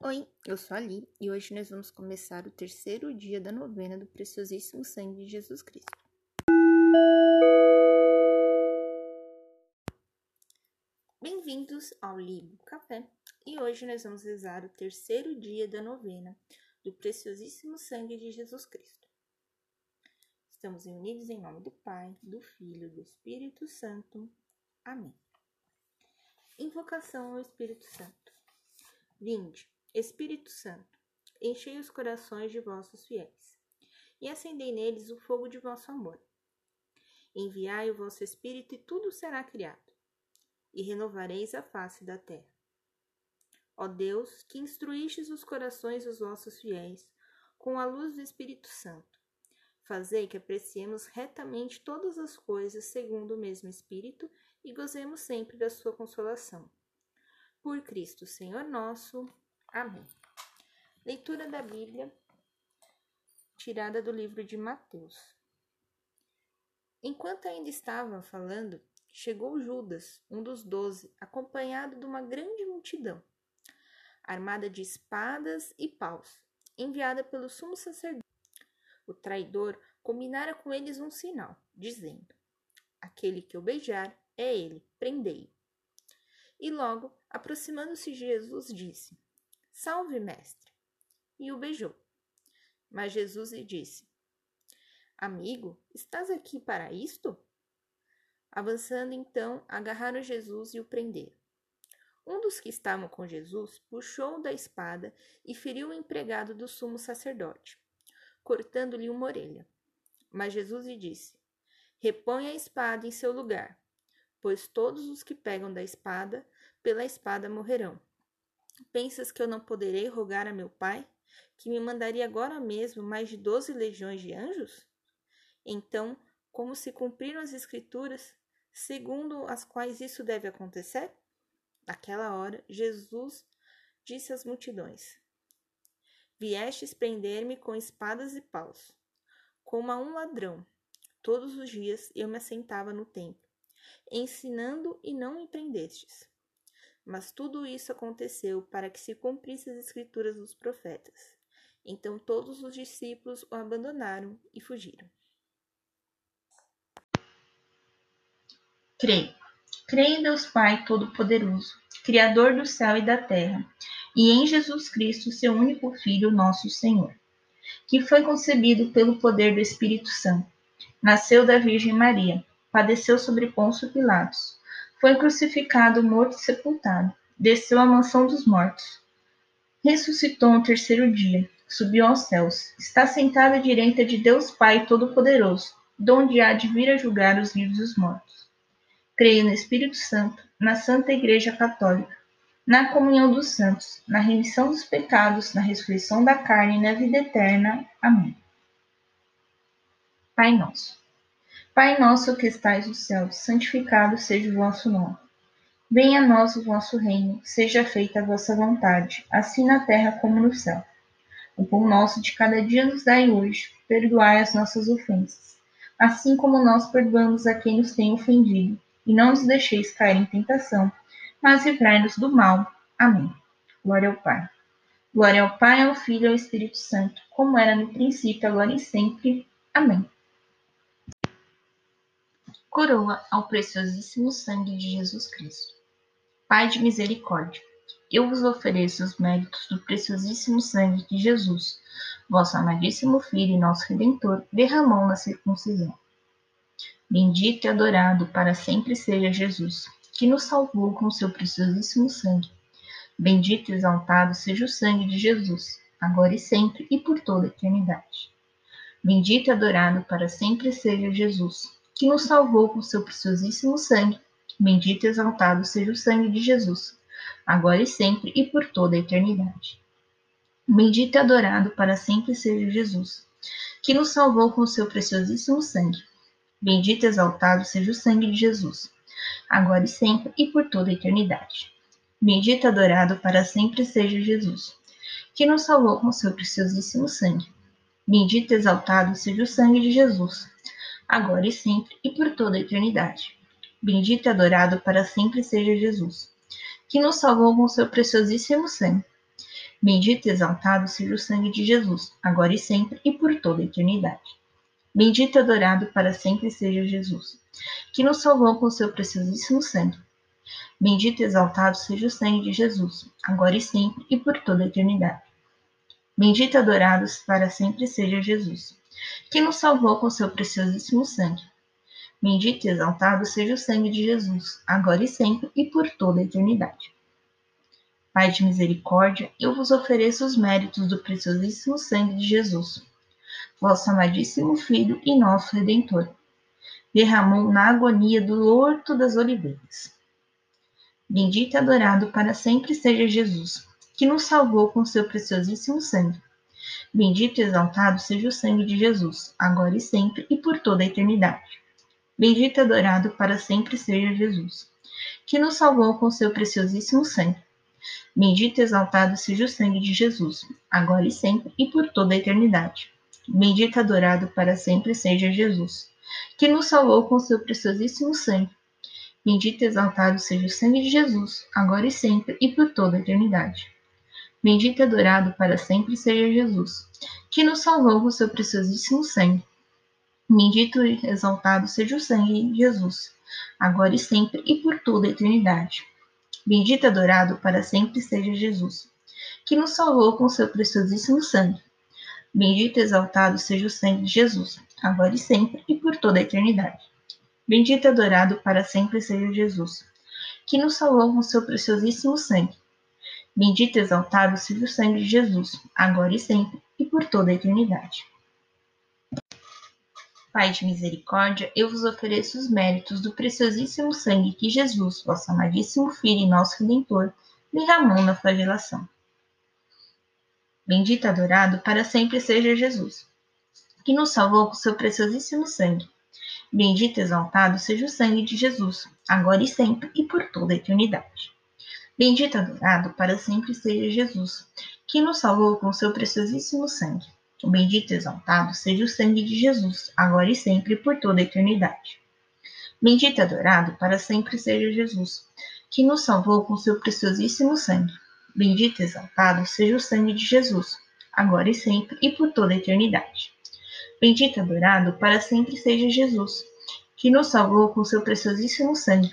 Oi, eu sou a Li e hoje nós vamos começar o terceiro dia da novena do preciosíssimo sangue de Jesus Cristo. Bem-vindos ao Ligo Café e hoje nós vamos rezar o terceiro dia da novena do preciosíssimo sangue de Jesus Cristo. Estamos reunidos em nome do Pai, do Filho e do Espírito Santo. Amém. Invocação ao Espírito Santo. Vinde Espírito Santo, enchei os corações de vossos fiéis e acendei neles o fogo de vosso amor. Enviai o vosso Espírito e tudo será criado, e renovareis a face da terra. Ó Deus, que instruístes os corações dos vossos fiéis com a luz do Espírito Santo, fazei que apreciemos retamente todas as coisas segundo o mesmo Espírito e gozemos sempre da sua consolação. Por Cristo, Senhor nosso. Amém. Leitura da Bíblia, tirada do livro de Mateus. Enquanto ainda estava falando, chegou Judas, um dos doze, acompanhado de uma grande multidão, armada de espadas e paus, enviada pelo sumo sacerdote. O traidor combinara com eles um sinal, dizendo: Aquele que eu beijar é ele, prendei-o. E logo, aproximando-se Jesus, disse: Salve, mestre! E o beijou. Mas Jesus lhe disse: Amigo, estás aqui para isto? Avançando então, agarraram Jesus e o prenderam. Um dos que estavam com Jesus puxou da espada e feriu o empregado do sumo sacerdote, cortando-lhe uma orelha. Mas Jesus lhe disse: Repõe a espada em seu lugar, pois todos os que pegam da espada, pela espada morrerão. Pensas que eu não poderei rogar a meu Pai, que me mandaria agora mesmo mais de doze legiões de anjos? Então, como se cumpriram as Escrituras, segundo as quais isso deve acontecer? Naquela hora, Jesus disse às multidões: Viestes prender-me com espadas e paus, como a um ladrão. Todos os dias eu me assentava no templo, ensinando e não me prendestes. Mas tudo isso aconteceu para que se cumprissem as escrituras dos profetas. Então todos os discípulos o abandonaram e fugiram. Creio. Creio em Deus Pai Todo-Poderoso, Criador do céu e da terra, e em Jesus Cristo, seu único Filho, nosso Senhor, que foi concebido pelo poder do Espírito Santo. Nasceu da Virgem Maria, padeceu sobre Pôncio Pilatos foi crucificado, morto e sepultado. Desceu à mansão dos mortos. Ressuscitou no terceiro dia. Subiu aos céus. Está sentado à direita de Deus Pai Todo-Poderoso, donde há de vir a julgar os vivos e os mortos. Creio no Espírito Santo, na Santa Igreja Católica, na comunhão dos santos, na remissão dos pecados, na ressurreição da carne e na vida eterna. Amém. Pai Nosso Pai nosso que estais no céu, santificado seja o vosso nome. Venha a nós o vosso reino, seja feita a vossa vontade, assim na terra como no céu. O pão nosso de cada dia nos dai hoje, perdoai as nossas ofensas, assim como nós perdoamos a quem nos tem ofendido, e não nos deixeis cair em tentação, mas livrai-nos do mal. Amém. Glória ao Pai. Glória ao Pai, ao Filho e ao Espírito Santo, como era no princípio, agora e sempre. Amém coroa ao preciosíssimo sangue de Jesus Cristo. Pai de misericórdia, eu vos ofereço os méritos do preciosíssimo sangue de Jesus, vosso amadíssimo Filho e nosso Redentor, derramou na circuncisão. Bendito e adorado para sempre seja Jesus, que nos salvou com seu preciosíssimo sangue. Bendito e exaltado seja o sangue de Jesus, agora e sempre e por toda a eternidade. Bendito e adorado para sempre seja Jesus, que nos salvou com seu preciosíssimo sangue. Bendito e exaltado seja o sangue de Jesus, agora e sempre e por toda a eternidade. Bendito e adorado para sempre seja Jesus, que nos salvou com seu preciosíssimo sangue. Bendito e exaltado seja o sangue de Jesus, agora e sempre e por toda a eternidade. Bendito e adorado para sempre seja Jesus, que nos salvou com seu preciosíssimo sangue. Bendito e exaltado seja o sangue de Jesus, agora e sempre e por toda a eternidade. Bendito e adorado para sempre seja Jesus, que nos salvou com seu preciosíssimo sangue. Bendito e exaltado seja o sangue de Jesus, agora e sempre e por toda a eternidade. Bendito e adorado para sempre seja Jesus, que nos salvou com seu preciosíssimo sangue. Bendito e exaltado seja o sangue de Jesus, agora e sempre e por toda a eternidade. Bendito e adorado para sempre seja Jesus, que nos salvou com seu preciosíssimo sangue. Bendito e exaltado seja o sangue de Jesus, agora e sempre e por toda a eternidade. Pai de misericórdia, eu vos ofereço os méritos do preciosíssimo sangue de Jesus, vosso amadíssimo Filho e nosso Redentor, derramou na agonia do horto das oliveiras. Bendito e adorado para sempre seja Jesus, que nos salvou com seu preciosíssimo sangue. Bendito e exaltado seja o sangue de Jesus, agora e sempre e por toda a eternidade. Bendito e adorado para sempre seja Jesus, que nos salvou com seu preciosíssimo sangue. Bendito e exaltado seja o sangue de Jesus, agora e sempre e por toda a eternidade. Bendito e adorado para sempre seja Jesus, que nos salvou com seu preciosíssimo sangue. Bendito e exaltado seja o sangue de Jesus, agora e sempre e por toda a eternidade. Bendito e adorado para sempre seja Jesus, que nos salvou com seu preciosíssimo sangue. Bendito e exaltado seja o sangue de Jesus, agora e sempre e por toda a eternidade. Bendito e adorado para sempre seja Jesus, que nos salvou com seu preciosíssimo sangue. Bendito e exaltado seja o sangue de Jesus, agora e sempre e por toda a eternidade. Bendito e adorado para sempre seja Jesus, que nos salvou com seu preciosíssimo sangue. Bendito e exaltado seja o sangue de Jesus, agora e sempre e por toda a eternidade. Pai de misericórdia, eu vos ofereço os méritos do preciosíssimo sangue que Jesus, vosso amadíssimo Filho e nosso Redentor, derramou na flagelação. Bendito e adorado para sempre seja Jesus, que nos salvou com seu preciosíssimo sangue. Bendito e exaltado seja o sangue de Jesus, agora e sempre e por toda a eternidade. Bendito adorado para sempre seja Jesus, que nos salvou com seu preciosíssimo sangue. O bendito exaltado seja o sangue de Jesus, agora e sempre por toda a eternidade. Bendito adorado para sempre seja Jesus, que nos salvou com seu preciosíssimo sangue. Bendito exaltado seja o sangue de Jesus, agora e sempre e por toda a eternidade. Bendito adorado para sempre seja Jesus, que nos salvou com seu preciosíssimo sangue.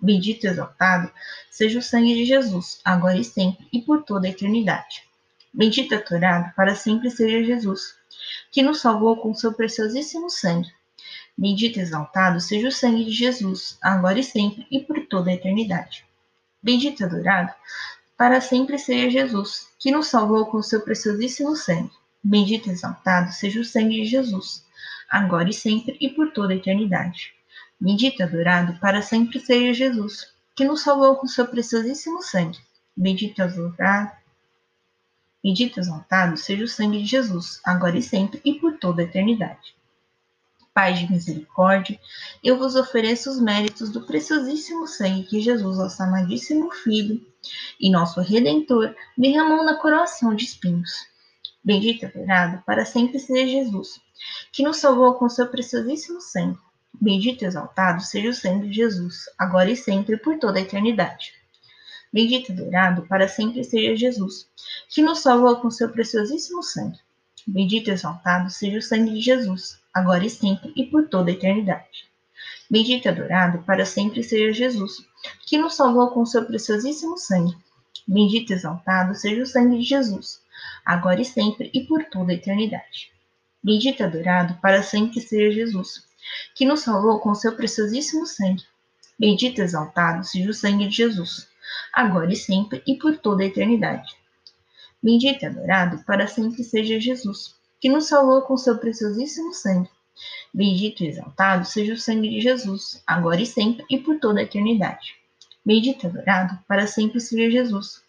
Bendito e exaltado seja o sangue de Jesus, agora e sempre e por toda a eternidade. Bendito e adorado para sempre seja Jesus, que nos salvou com seu preciosíssimo sangue. Bendito e exaltado seja o sangue de Jesus, agora e sempre e por toda a eternidade. Bendito e adorado para sempre seja Jesus, que nos salvou com seu preciosíssimo sangue. Bendito e exaltado seja o sangue de Jesus, agora e sempre e por toda a eternidade. Bendito e adorado para sempre seja Jesus, que nos salvou com seu preciosíssimo sangue. Bendito e adorado Bendito e exaltado seja o sangue de Jesus, agora e sempre e por toda a eternidade. Pai de misericórdia, eu vos ofereço os méritos do preciosíssimo sangue que Jesus, nosso amadíssimo Filho e nosso Redentor, derramou na coroação de espinhos. Bendito e adorado para sempre seja Jesus, que nos salvou com seu preciosíssimo sangue. Bendito e exaltado seja o sangue de Jesus, agora e sempre por toda a eternidade. Bendito e adorado para sempre seja Jesus, que nos salvou com seu preciosíssimo sangue. Bendito e exaltado seja o sangue de Jesus, agora e sempre e por toda a eternidade. Bendito e adorado para sempre seja Jesus, que nos salvou com seu preciosíssimo sangue. Bendito e exaltado seja o sangue de Jesus, agora e sempre e por toda a eternidade. Bendito e adorado para sempre seja Jesus, que nos salvou com seu preciosíssimo sangue. Bendito e exaltado seja o sangue de Jesus, agora e sempre e por toda a eternidade. Bendito e adorado para sempre seja Jesus, que nos salvou com seu preciosíssimo sangue. Bendito e exaltado seja o sangue de Jesus, agora e sempre e por toda a eternidade. Bendito e adorado para sempre seja Jesus,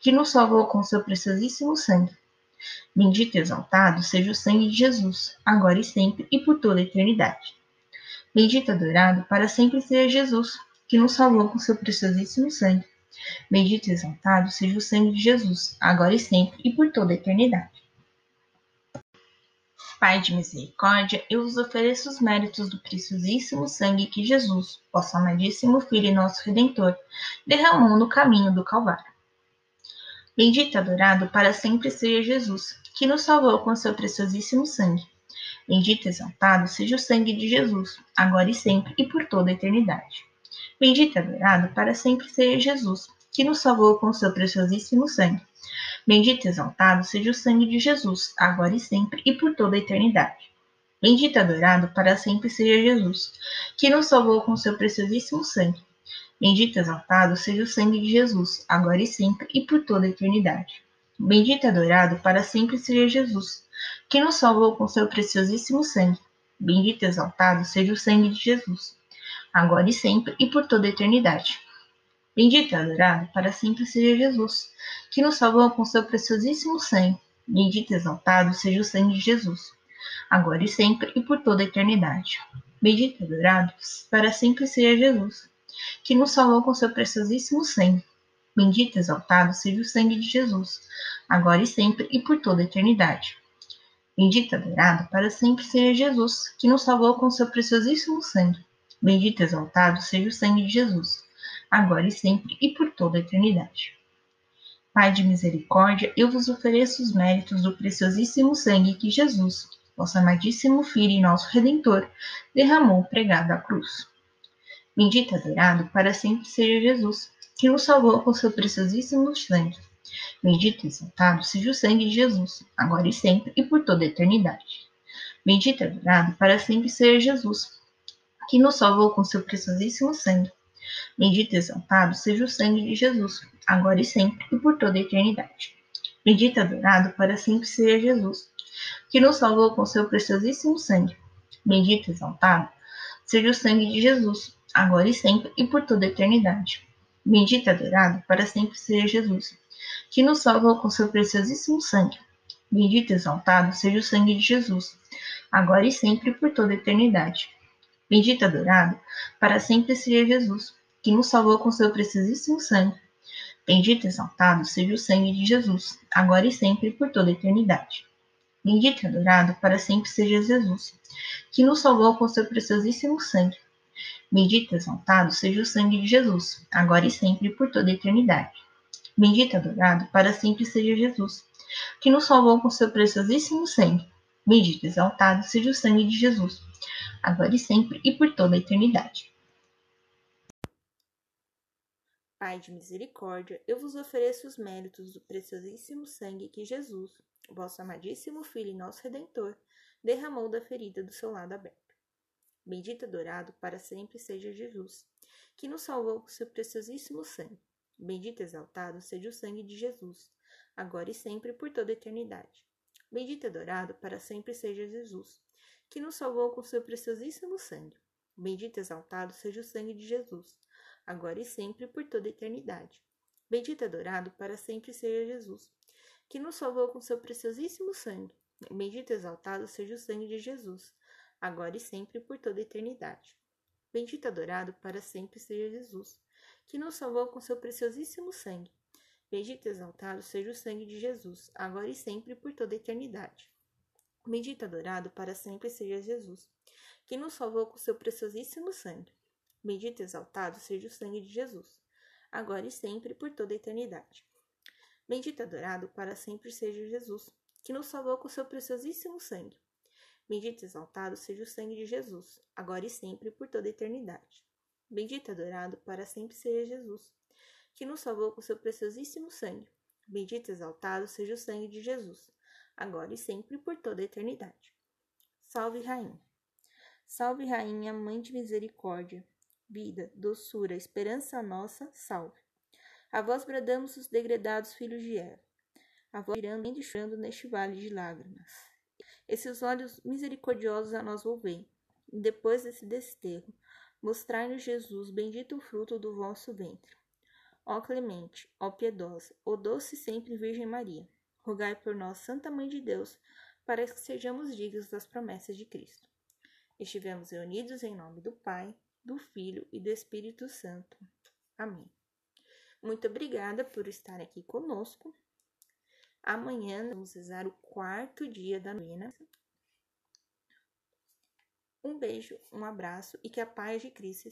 que nos salvou com seu preciosíssimo sangue. Bendito e exaltado seja o sangue de Jesus, agora e sempre e por toda a eternidade. Bendito adorado para sempre seja Jesus, que nos salvou com seu preciosíssimo sangue. Bendito e exaltado seja o sangue de Jesus, agora e sempre e por toda a eternidade. Pai de misericórdia, eu vos ofereço os méritos do preciosíssimo sangue que Jesus, vosso amadíssimo Filho e nosso Redentor, derramou no caminho do Calvário. Bendito e adorado para sempre seja Jesus, que nos salvou com seu preciosíssimo sangue. Bendito e exaltado seja o sangue de Jesus, agora e sempre e por toda a eternidade. Bendito e adorado para sempre seja Jesus, que nos salvou com seu preciosíssimo sangue. Bendito e exaltado seja o sangue de Jesus, agora e sempre e por toda a eternidade. Bendito e adorado para sempre seja Jesus, que nos salvou com seu preciosíssimo sangue. Bendito e exaltado seja o sangue de Jesus, agora e sempre e por toda a eternidade. Bendito e adorado para sempre seja Jesus, que nos salvou com seu preciosíssimo sangue. Bendito e exaltado seja o sangue de Jesus, agora e sempre e por toda a eternidade. Bendito e adorado para sempre seja Jesus, que nos salvou com seu preciosíssimo sangue. Bendito e exaltado seja o sangue de Jesus, agora e sempre e por toda a eternidade. Bendito e adorado para sempre seja Jesus, que nos salvou com seu preciosíssimo sangue. Bendito e exaltado seja o sangue de Jesus, agora e sempre e por toda a eternidade. Bendito e adorado para sempre seja Jesus, que nos salvou com seu preciosíssimo sangue. Bendito e exaltado seja o sangue de Jesus, agora e sempre e por toda a eternidade. Pai de misericórdia, eu vos ofereço os méritos do preciosíssimo sangue que Jesus, vosso amadíssimo Filho e nosso Redentor, derramou pregado à cruz. Bendito e adorado para sempre seja Jesus, que nos salvou com seu preciosíssimo sangue. Bendito e exaltado seja o sangue de Jesus, agora e sempre e por toda a eternidade. Bendito e adorado para sempre seja Jesus, que nos salvou com seu preciosíssimo sangue. Bendito e exaltado seja o sangue de Jesus, agora e sempre e por toda a eternidade. Bendito e adorado para sempre seja Jesus, que nos salvou com seu preciosíssimo sangue. Bendito e exaltado seja o sangue de Jesus, agora e sempre e por toda a eternidade. Bendito e adorado para sempre seja Jesus, que nos salvou com seu preciosíssimo sangue. Bendito e exaltado seja o sangue de Jesus, agora e sempre por toda a eternidade. Bendito e adorado para sempre seja Jesus, que nos salvou com seu preciosíssimo sangue. Bendito e exaltado seja o sangue de Jesus, agora e sempre por toda a eternidade. Bendito e adorado para sempre seja Jesus, que nos salvou com seu preciosíssimo sangue. Bendito exaltado seja o sangue de Jesus, agora e sempre e por toda a eternidade. Bendito adorado para sempre seja Jesus, que nos salvou com seu preciosíssimo sangue. Bendito exaltado seja o sangue de Jesus, agora e sempre e por toda a eternidade. Pai de misericórdia, eu vos ofereço os méritos do preciosíssimo sangue que Jesus, vosso amadíssimo Filho e nosso Redentor, derramou da ferida do seu lado aberto. Bendito adorado para sempre seja Jesus, que nos salvou com seu preciosíssimo sangue. Bendito exaltado seja o sangue de Jesus, agora e sempre por toda a eternidade. Bendito adorado para sempre seja Jesus, que nos salvou com seu preciosíssimo sangue. Bendito exaltado seja o sangue de Jesus, agora e sempre por toda a eternidade. Bendito adorado para sempre seja Jesus, que nos salvou com seu preciosíssimo sangue. Bendito exaltado seja o sangue de Jesus, agora e sempre por toda a eternidade. Bendito e adorado para sempre seja Jesus, que nos salvou com seu preciosíssimo sangue. Bendito e exaltado seja o sangue de Jesus, agora e sempre por toda a eternidade. Bendito e adorado para sempre seja Jesus, que nos salvou com seu preciosíssimo sangue. Bendito e exaltado seja o sangue de Jesus, agora e sempre por toda a eternidade. Bendito e adorado para sempre seja Jesus, que nos salvou com seu preciosíssimo sangue. Bendito e exaltado seja o sangue de Jesus, agora e sempre por toda a eternidade. Bendito e adorado para sempre seja Jesus, que nos salvou com seu preciosíssimo sangue. Bendito e exaltado seja o sangue de Jesus, agora e sempre por toda a eternidade. Salve, Rainha! Salve, Rainha, Mãe de Misericórdia, vida, doçura, esperança nossa, salve. A vós bradamos os degredados filhos de Eva, a vós virando e chorando neste vale de lágrimas. Esses olhos misericordiosos a nós volvei, depois desse desterro, mostrai-nos Jesus, bendito o fruto do vosso ventre. Ó clemente, ó piedosa, ó doce sempre Virgem Maria, rogai por nós, Santa Mãe de Deus, para que sejamos dignos das promessas de Cristo. Estivemos reunidos em nome do Pai, do Filho e do Espírito Santo. Amém. Muito obrigada por estar aqui conosco. Amanhã vamos rezar o quarto dia da novena. Um beijo, um abraço e que a paz de Cristo